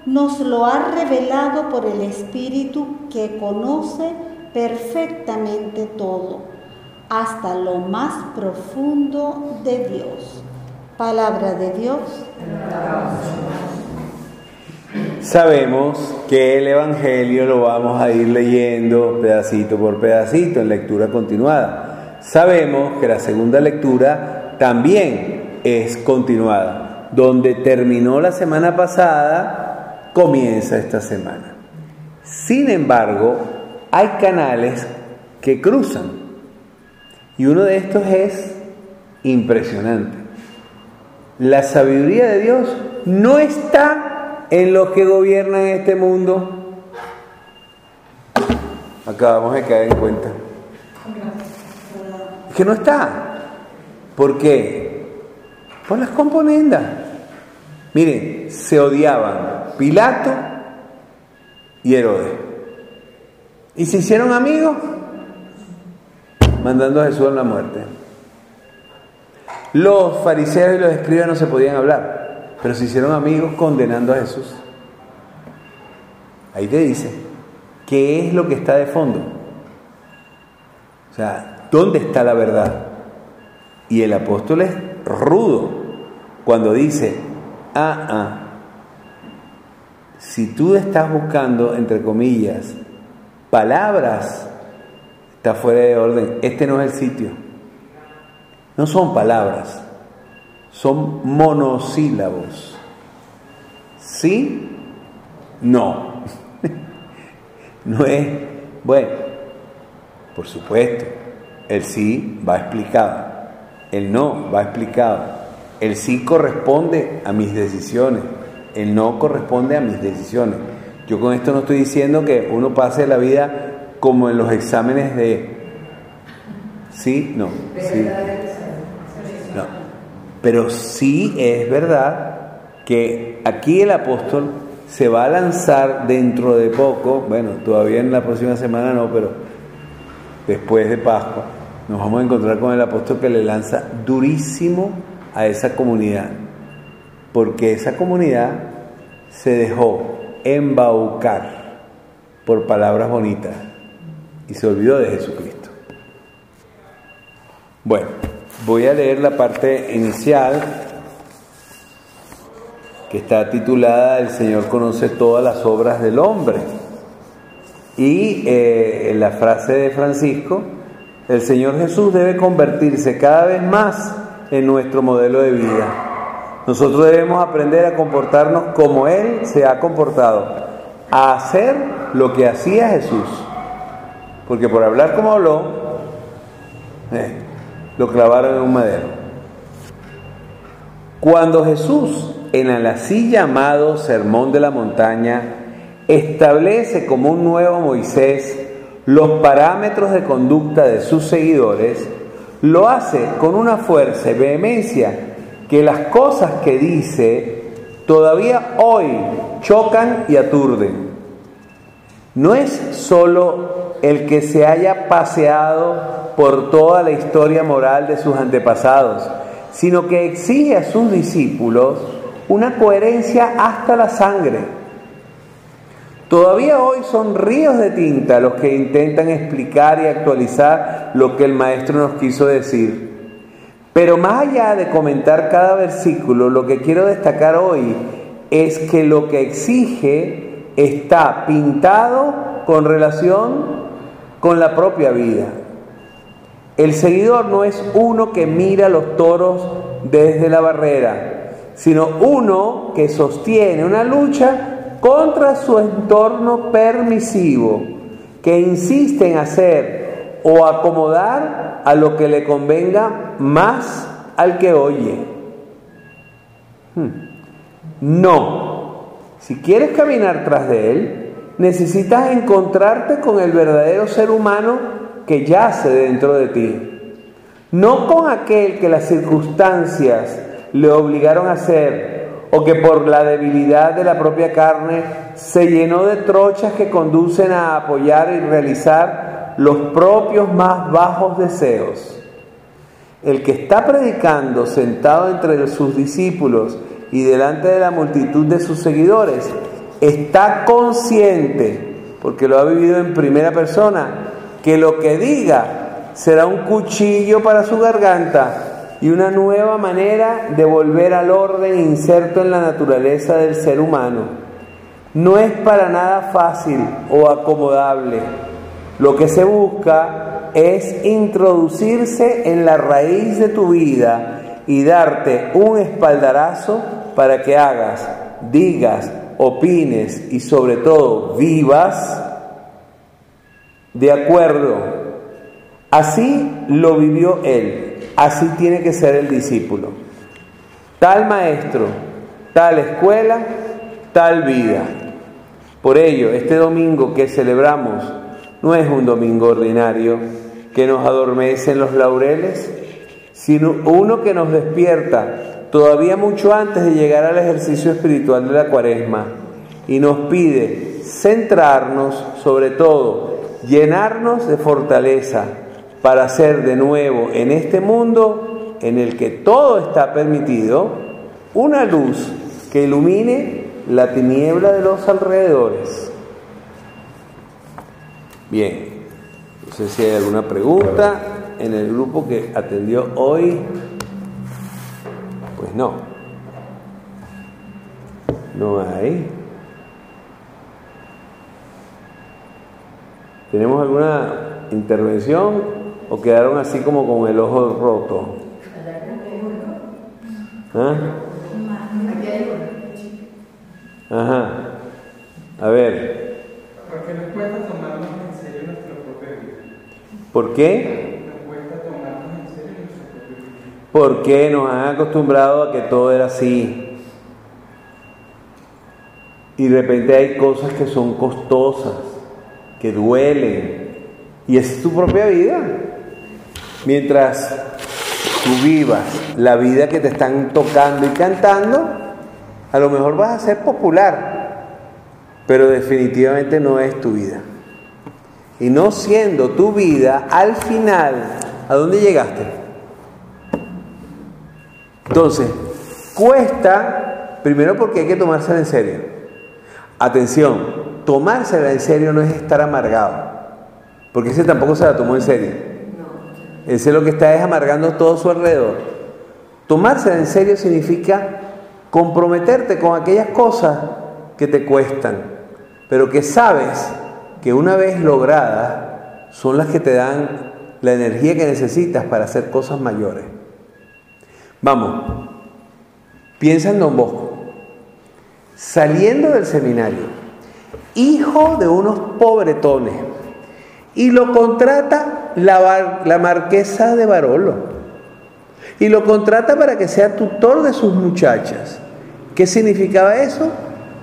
nos lo ha revelado por el Espíritu que conoce perfectamente todo, hasta lo más profundo de Dios. Palabra de Dios. sabemos que el Evangelio lo vamos a ir leyendo pedacito por pedacito en lectura continuada. Sabemos que la segunda lectura también es continuada. Donde terminó la semana pasada, comienza esta semana. Sin embargo, hay canales que cruzan. Y uno de estos es impresionante. La sabiduría de Dios no está en los que gobiernan este mundo. Acabamos de caer en cuenta. Es que no está. ¿Por qué? Por las componendas. Miren, se odiaban Pilato y Herodes. ¿Y se hicieron amigos? Mandando a Jesús a la muerte. Los fariseos y los escribas no se podían hablar, pero se hicieron amigos condenando a Jesús. Ahí te dice, ¿qué es lo que está de fondo? O sea, ¿dónde está la verdad? Y el apóstol es rudo cuando dice, ah, ah, si tú estás buscando, entre comillas, palabras, está fuera de orden, este no es el sitio. No son palabras, son monosílabos. ¿Sí? No. no es, bueno, por supuesto, el sí va explicado, el no va explicado, el sí corresponde a mis decisiones, el no corresponde a mis decisiones. Yo con esto no estoy diciendo que uno pase la vida como en los exámenes de sí, no, sí. Pero sí es verdad que aquí el apóstol se va a lanzar dentro de poco, bueno, todavía en la próxima semana no, pero después de Pascua, nos vamos a encontrar con el apóstol que le lanza durísimo a esa comunidad, porque esa comunidad se dejó embaucar por palabras bonitas y se olvidó de Jesucristo. Bueno. Voy a leer la parte inicial que está titulada El Señor conoce todas las obras del hombre. Y eh, la frase de Francisco, el Señor Jesús debe convertirse cada vez más en nuestro modelo de vida. Nosotros debemos aprender a comportarnos como Él se ha comportado, a hacer lo que hacía Jesús. Porque por hablar como habló, eh, lo clavaron en un madero. Cuando Jesús, en el así llamado Sermón de la Montaña, establece como un nuevo Moisés los parámetros de conducta de sus seguidores, lo hace con una fuerza y vehemencia que las cosas que dice todavía hoy chocan y aturden. No es solo el que se haya paseado por toda la historia moral de sus antepasados, sino que exige a sus discípulos una coherencia hasta la sangre. Todavía hoy son ríos de tinta los que intentan explicar y actualizar lo que el maestro nos quiso decir. Pero más allá de comentar cada versículo, lo que quiero destacar hoy es que lo que exige está pintado con relación con la propia vida. El seguidor no es uno que mira los toros desde la barrera, sino uno que sostiene una lucha contra su entorno permisivo, que insiste en hacer o acomodar a lo que le convenga más al que oye. Hmm. No, si quieres caminar tras de él, necesitas encontrarte con el verdadero ser humano que yace dentro de ti. No con aquel que las circunstancias le obligaron a hacer o que por la debilidad de la propia carne se llenó de trochas que conducen a apoyar y realizar los propios más bajos deseos. El que está predicando sentado entre sus discípulos y delante de la multitud de sus seguidores está consciente, porque lo ha vivido en primera persona, que lo que diga será un cuchillo para su garganta y una nueva manera de volver al orden inserto en la naturaleza del ser humano. no es para nada fácil o acomodable. Lo que se busca es introducirse en la raíz de tu vida y darte un espaldarazo para que hagas, digas, opines y sobre todo vivas de acuerdo. Así lo vivió él, así tiene que ser el discípulo. Tal maestro, tal escuela, tal vida. Por ello, este domingo que celebramos no es un domingo ordinario que nos adormece en los laureles, sino uno que nos despierta todavía mucho antes de llegar al ejercicio espiritual de la cuaresma y nos pide centrarnos, sobre todo, llenarnos de fortaleza para ser de nuevo en este mundo en el que todo está permitido, una luz que ilumine la tiniebla de los alrededores. Bien, no sé si hay alguna pregunta en el grupo que atendió hoy. Pues no. No hay. ¿Tenemos alguna intervención o quedaron así como con el ojo roto? ¿Ah? Ajá. A ver. ¿Por qué nos cuesta tomarnos en serio nuestra propia vida? ¿Por qué? Nos cuesta tomarnos en serio nuestra propia vida. Porque nos han acostumbrado a que todo era así. Y de repente hay cosas que son costosas, que duelen. Y es tu propia vida. Mientras tú vivas la vida que te están tocando y cantando, a lo mejor vas a ser popular, pero definitivamente no es tu vida. Y no siendo tu vida, al final, ¿a dónde llegaste? Entonces, cuesta, primero porque hay que tomársela en serio. Atención, tomársela en serio no es estar amargado, porque ese tampoco se la tomó en serio. Ese lo que está es amargando todo su alrededor. Tomársela en serio significa comprometerte con aquellas cosas que te cuestan, pero que sabes que una vez logradas son las que te dan la energía que necesitas para hacer cosas mayores. Vamos, piensa en Don Bosco, saliendo del seminario, hijo de unos pobretones, y lo contrata la, marquesa de Barolo y lo contrata para que sea tutor de sus muchachas. ¿Qué significaba eso?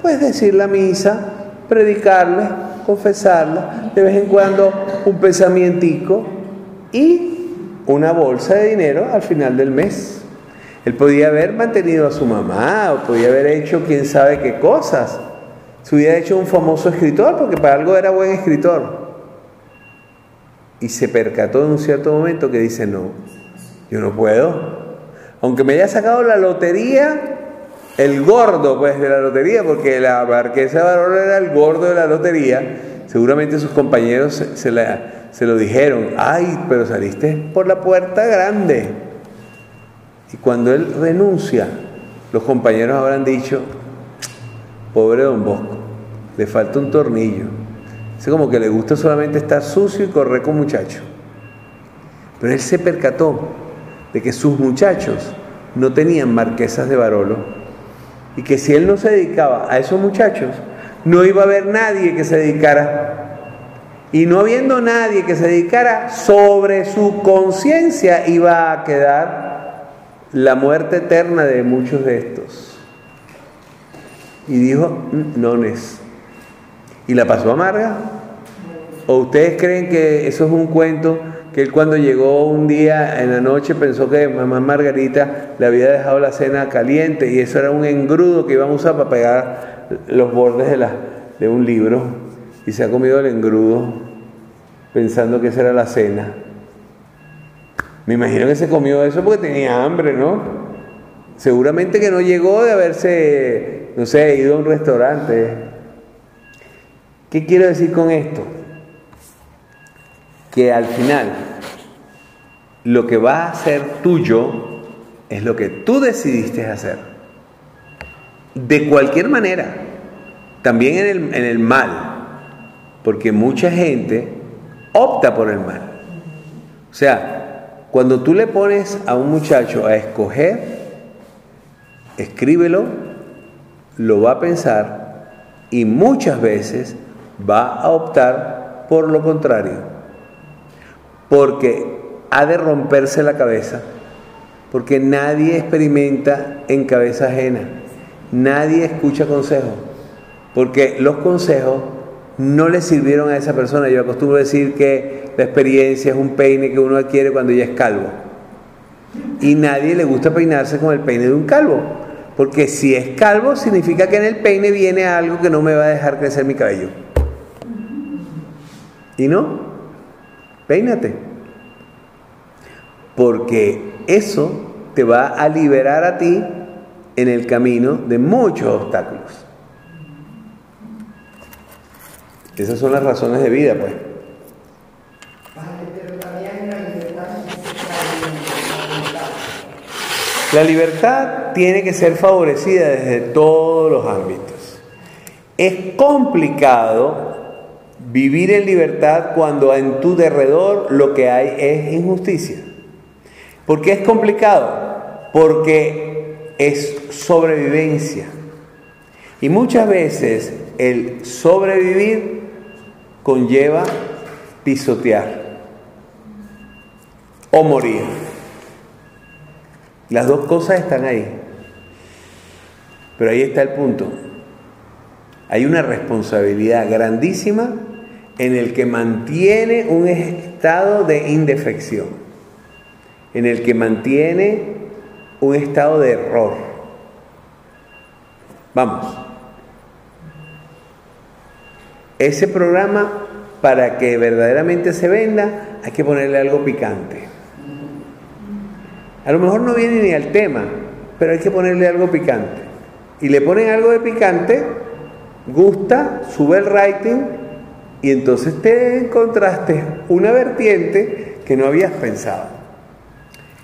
Pues decir la misa, predicarle, confesarla, de vez en cuando un pensamientico y una bolsa de dinero al final del mes. Él podía haber mantenido a su mamá o podía haber hecho quién sabe qué cosas. Se hubiera hecho un famoso escritor porque para algo era buen escritor. Y se percató en un cierto momento que dice, no, yo no puedo. Aunque me haya sacado la lotería, el gordo pues de la lotería, porque la marquesa de Barolo era el gordo de la lotería, seguramente sus compañeros se, se, lo dijeron, ay, pero saliste por la puerta grande. Y cuando él renuncia, los compañeros habrán dicho, pobre don Bosco, le falta un tornillo. Es como que le gusta solamente estar sucio y correr con muchachos. Pero él se percató de que sus muchachos no tenían marquesas de Barolo y que si él no se dedicaba a esos muchachos, no iba a haber nadie que se dedicara. Y no habiendo nadie que se dedicara, sobre su conciencia iba a quedar la muerte eterna de muchos de estos. Y dijo, no es. ¿Y la pasó amarga? ¿O ustedes creen que eso es un cuento que él cuando llegó un día en la noche pensó que mamá Margarita le había dejado la cena caliente y eso era un engrudo que iban a usar para pegar los bordes de, la, de un libro y se ha comido el engrudo pensando que esa era la cena. Me imagino que se comió eso porque tenía hambre, ¿no? Seguramente que no llegó de haberse, no sé, ido a un restaurante. ¿Qué quiero decir con esto? que al final lo que va a ser tuyo es lo que tú decidiste hacer. De cualquier manera. también en el, en el mal, porque mucha gente opta por el mal. O sea, cuando tú le pones a un muchacho a escoger, escríbelo, lo va a pensar y muchas veces va a optar por lo contrario, porque ha de romperse la cabeza, porque nadie experimenta en cabeza ajena, nadie escucha consejos, porque los consejos no le sirvieron a esa persona. Yo acostumbro decir que la experiencia es un peine que uno adquiere cuando ya es calvo. Y nadie le gusta peinarse con el peine de un calvo. Porque si es calvo, significa que en el peine viene algo que no me va a dejar crecer mi cabello. Y no, peínate. Porque eso te va a liberar a ti en el camino de muchos obstáculos. Esas son las razones de vida, pues. La libertad tiene que ser favorecida desde todos los ámbitos. Es complicado vivir en libertad cuando en tu derredor lo que hay es injusticia. ¿Por qué es complicado? Porque es sobrevivencia. Y muchas veces el sobrevivir conlleva pisotear o morir. Las dos cosas están ahí. Pero ahí está el punto. Hay una responsabilidad grandísima en el que mantiene un estado de indefección, en el que mantiene un estado de error. Vamos. Ese programa, para que verdaderamente se venda, hay que ponerle algo picante. A lo mejor no viene ni al tema, pero hay que ponerle algo picante. Y le ponen algo de picante, gusta, sube el rating y entonces te encontraste una vertiente que no habías pensado.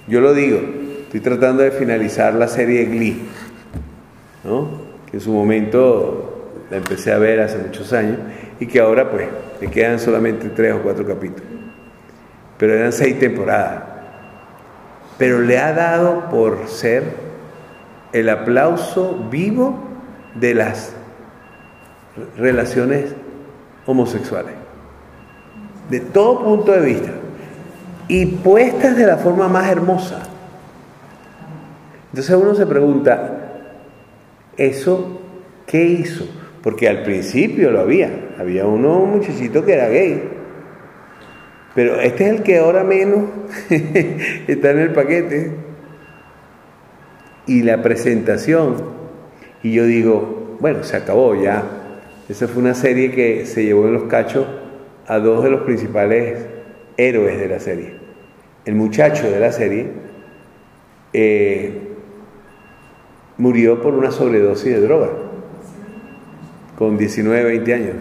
Yo lo digo, estoy tratando de finalizar la serie Glee, ¿no? que en su momento la empecé a ver hace muchos años y que ahora pues me quedan solamente tres o cuatro capítulos. Pero eran seis temporadas pero le ha dado por ser el aplauso vivo de las relaciones homosexuales, de todo punto de vista, y puestas de la forma más hermosa. Entonces uno se pregunta, ¿eso qué hizo? Porque al principio lo había, había uno, un muchachito que era gay, pero este es el que ahora menos está en el paquete. Y la presentación. Y yo digo, bueno, se acabó ya. Esa fue una serie que se llevó en los cachos a dos de los principales héroes de la serie. El muchacho de la serie eh, murió por una sobredosis de droga con 19, 20 años.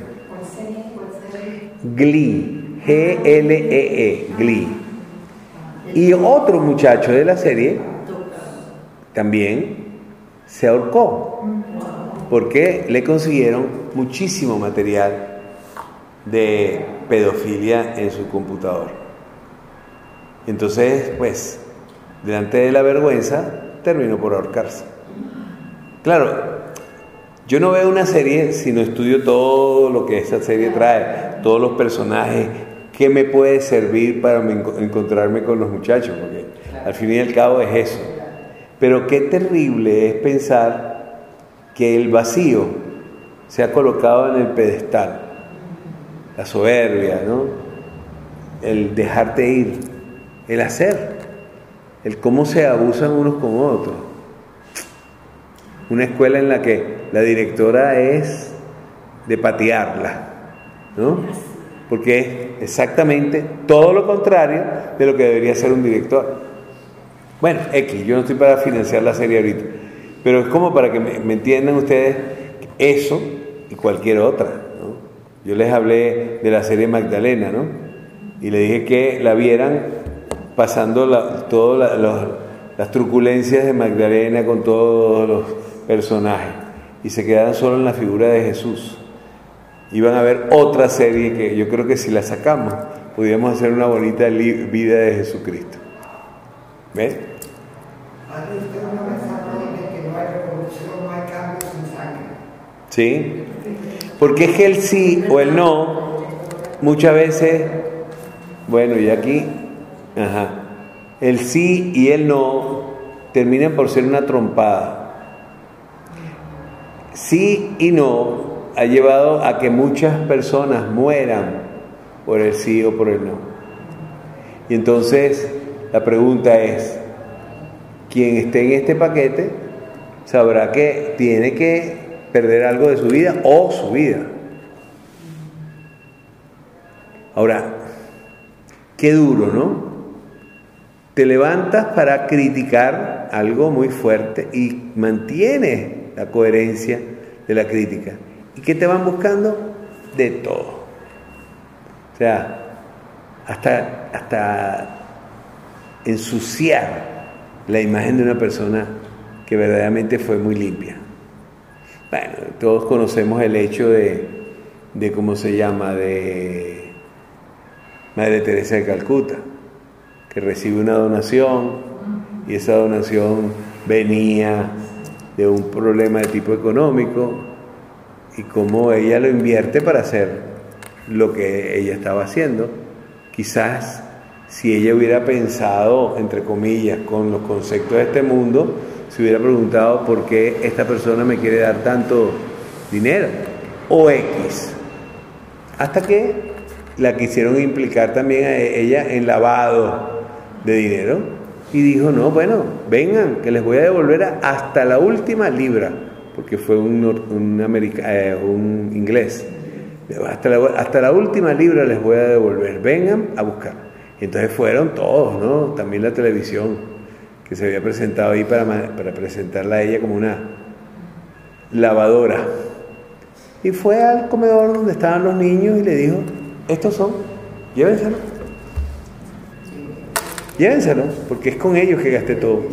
Glee. G-L-E-E, Glee. Y otro muchacho de la serie también se ahorcó, porque le consiguieron muchísimo material de pedofilia en su computador. Entonces, pues, delante de la vergüenza, terminó por ahorcarse. Claro, yo no veo una serie si no estudio todo lo que esa serie trae, todos los personajes, ¿qué me puede servir para encontrarme con los muchachos? Porque al fin y al cabo es eso. Pero qué terrible es pensar que el vacío se ha colocado en el pedestal, la soberbia, ¿no? El dejarte ir, el hacer, el cómo se abusan unos con otros. Una escuela en la que la directora es de patearla, ¿no? porque es exactamente todo lo contrario de lo que debería ser un director. Bueno, X, yo no estoy para financiar la serie ahorita, pero es como para que me, entiendan ustedes eso y cualquier otra. Yo les hablé de la serie Magdalena, ¿no? Y le dije que la vieran pasando todas las truculencias de Magdalena con todos los personajes. y se quedaran solo en la figura de Jesús. Iban a ver otra serie que yo creo que si la sacamos, podríamos hacer una bonita vida de Jesucristo. ¿Ves? ¿Sí? Porque es que el sí o el no, muchas veces, bueno, y aquí, ajá, el sí y el no terminan por ser una trompada. Sí y no ha llevado a que muchas personas mueran por el sí o por el no. Y entonces la pregunta es, quien esté en este paquete sabrá que tiene que perder algo de su vida o su vida. Ahora, qué duro, ¿no? Te levantas para criticar algo muy fuerte y mantienes la coherencia de la crítica. ¿Y qué te van buscando? De todo. O sea, hasta, hasta ensuciar la imagen de una persona que verdaderamente fue muy limpia. Bueno, todos conocemos el hecho de, de cómo se llama, de Madre Teresa de Calcuta, que recibe una donación y esa donación venía de un problema de tipo económico y cómo ella lo invierte para hacer lo que ella estaba haciendo. Quizás si ella hubiera pensado, entre comillas, con los conceptos de este mundo, se hubiera preguntado por qué esta persona me quiere dar tanto dinero o X. Hasta que la quisieron implicar también a ella en lavado de dinero y dijo, no, bueno, vengan, que les voy a devolver hasta la última libra, porque fue un, un, eh, un inglés. Hasta la, última libra les voy a devolver, vengan a buscar. Y entonces fueron todos, ¿no? También la televisión que se había presentado ahí para, para presentarla a ella como una lavadora. Y fue al comedor donde estaban los niños y le dijo, estos son, llévenselo. Llévenselo, porque es con ellos que gasté todo.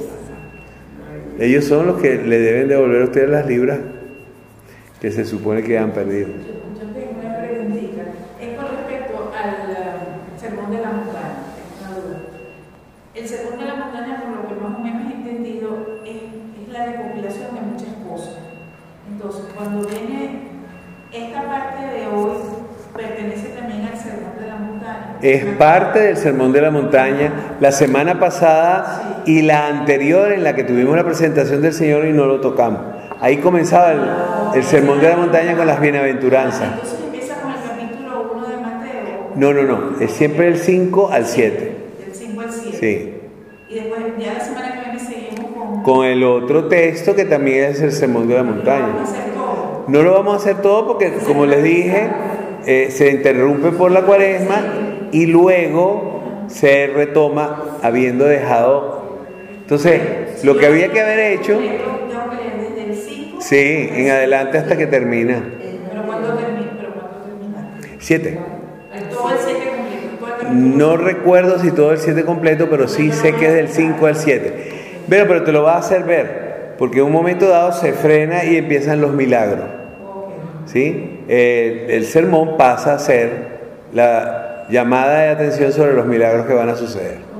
Ellos son los que le deben devolver a ustedes las libras que se supone que han perdido. cuando viene esta parte de hoy, pertenece también al Sermón de la Montaña. Es parte del Sermón de la Montaña. La semana pasada y la anterior en la que tuvimos la presentación del Señor y no lo tocamos. Ahí comenzaba el, Sermón de la Montaña con las bienaventuranzas. Entonces empieza con el capítulo 1 de Mateo. No, no, no. Es siempre el 5 al 7. Del 5 al 7. Sí. Y después, ya la semana que viene seguimos con... Con el otro texto que también es el Sermón de la Montaña. No lo vamos a hacer todo porque, como les dije, eh, se interrumpe por la cuaresma y luego se retoma habiendo dejado. Entonces, lo que había que haber hecho. Sí, en adelante hasta que termina. ¿Pero cuándo termina? Siete. Todo el siete completo. No recuerdo si todo el siete completo, pero sí sé que es del 5 al 7. Pero, pero te lo va a hacer ver porque en un momento dado se frena y empiezan los milagros. ¿Sí? el sermón pasa a ser la llamada de atención sobre los milagros que van a suceder.